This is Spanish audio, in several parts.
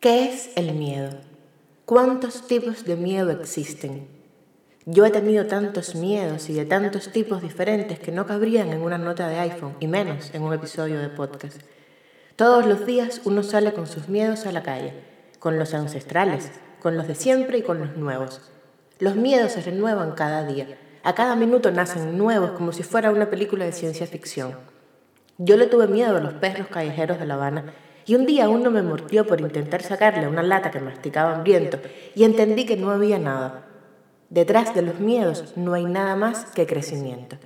¿Qué es el miedo? ¿Cuántos tipos de miedo existen? Yo he tenido tantos miedos y de tantos tipos diferentes que no cabrían en una nota de iPhone y menos en un episodio de podcast. Todos los días uno sale con sus miedos a la calle, con los ancestrales, con los de siempre y con los nuevos. Los miedos se renuevan cada día. A cada minuto nacen nuevos como si fuera una película de ciencia ficción. Yo le tuve miedo a los perros callejeros de La Habana y un día uno me mordió por intentar sacarle una lata que masticaba hambriento y entendí que no había nada. Detrás de los miedos no hay nada más que crecimiento.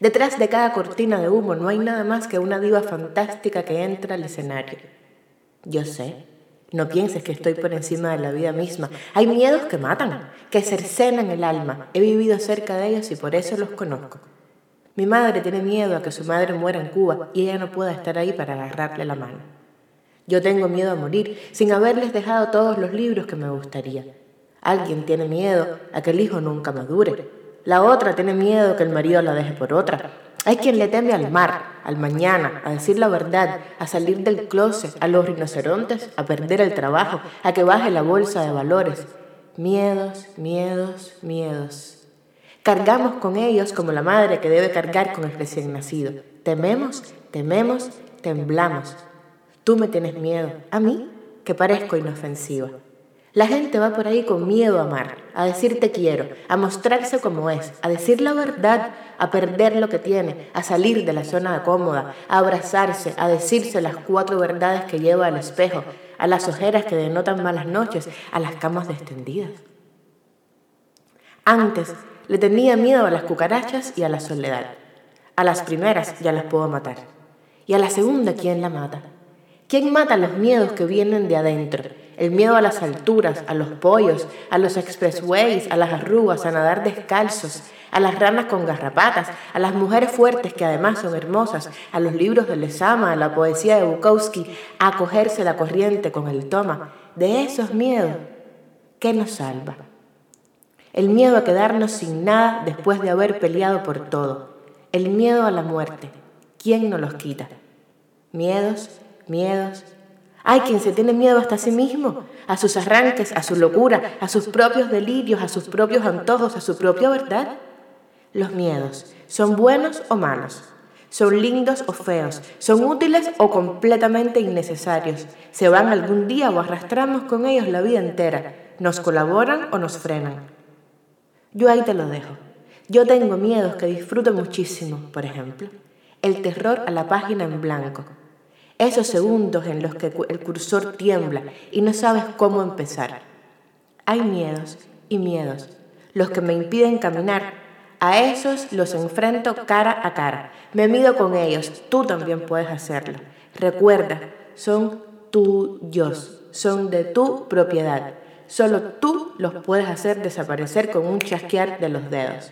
Detrás de cada cortina de humo no hay nada más que una diva fantástica que entra al escenario. Yo sé, no pienses que estoy por encima de la vida misma. Hay miedos que matan, que cercenan el alma. He vivido cerca de ellos y por eso los conozco. Mi madre tiene miedo a que su madre muera en Cuba y ella no pueda estar ahí para agarrarle la mano. Yo tengo miedo a morir sin haberles dejado todos los libros que me gustaría. Alguien tiene miedo a que el hijo nunca madure. La otra tiene miedo que el marido la deje por otra. Hay quien le teme al mar, al mañana, a decir la verdad, a salir del closet, a los rinocerontes, a perder el trabajo, a que baje la bolsa de valores. Miedos, miedos, miedos. Cargamos con ellos como la madre que debe cargar con el recién nacido. Tememos, tememos, temblamos. Tú me tienes miedo, a mí, que parezco inofensiva. La gente va por ahí con miedo a amar, a decir te quiero, a mostrarse como es, a decir la verdad, a perder lo que tiene, a salir de la zona cómoda, a abrazarse, a decirse las cuatro verdades que lleva al espejo, a las ojeras que denotan malas noches, a las camas extendidas. Antes le tenía miedo a las cucarachas y a la soledad. A las primeras ya las puedo matar. Y a la segunda, ¿quién la mata? ¿Quién mata los miedos que vienen de adentro? El miedo a las alturas, a los pollos, a los expressways, a las arrugas, a nadar descalzos, a las ranas con garrapatas, a las mujeres fuertes que además son hermosas, a los libros de Lezama, a la poesía de Bukowski, a acogerse la corriente con el toma. De esos miedos, ¿qué nos salva? El miedo a quedarnos sin nada después de haber peleado por todo. El miedo a la muerte. ¿Quién nos los quita? Miedos miedos. Hay quien se tiene miedo hasta a sí mismo, a sus arranques, a su locura, a sus propios delirios, a sus propios antojos, a su propia verdad. Los miedos, ¿son buenos o malos? ¿Son lindos o feos? ¿Son útiles o completamente innecesarios? ¿Se van algún día o arrastramos con ellos la vida entera? ¿Nos colaboran o nos frenan? Yo ahí te lo dejo. Yo tengo miedos que disfruto muchísimo, por ejemplo, el terror a la página en blanco, esos segundos en los que el cursor tiembla y no sabes cómo empezar. Hay miedos y miedos, los que me impiden caminar. A esos los enfrento cara a cara. Me mido con ellos, tú también puedes hacerlo. Recuerda, son tuyos, son de tu propiedad. Solo tú los puedes hacer desaparecer con un chasquear de los dedos.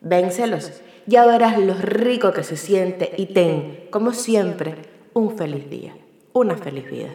Véncelos, ya verás lo rico que se siente y ten, como siempre, un feliz día, una feliz vida.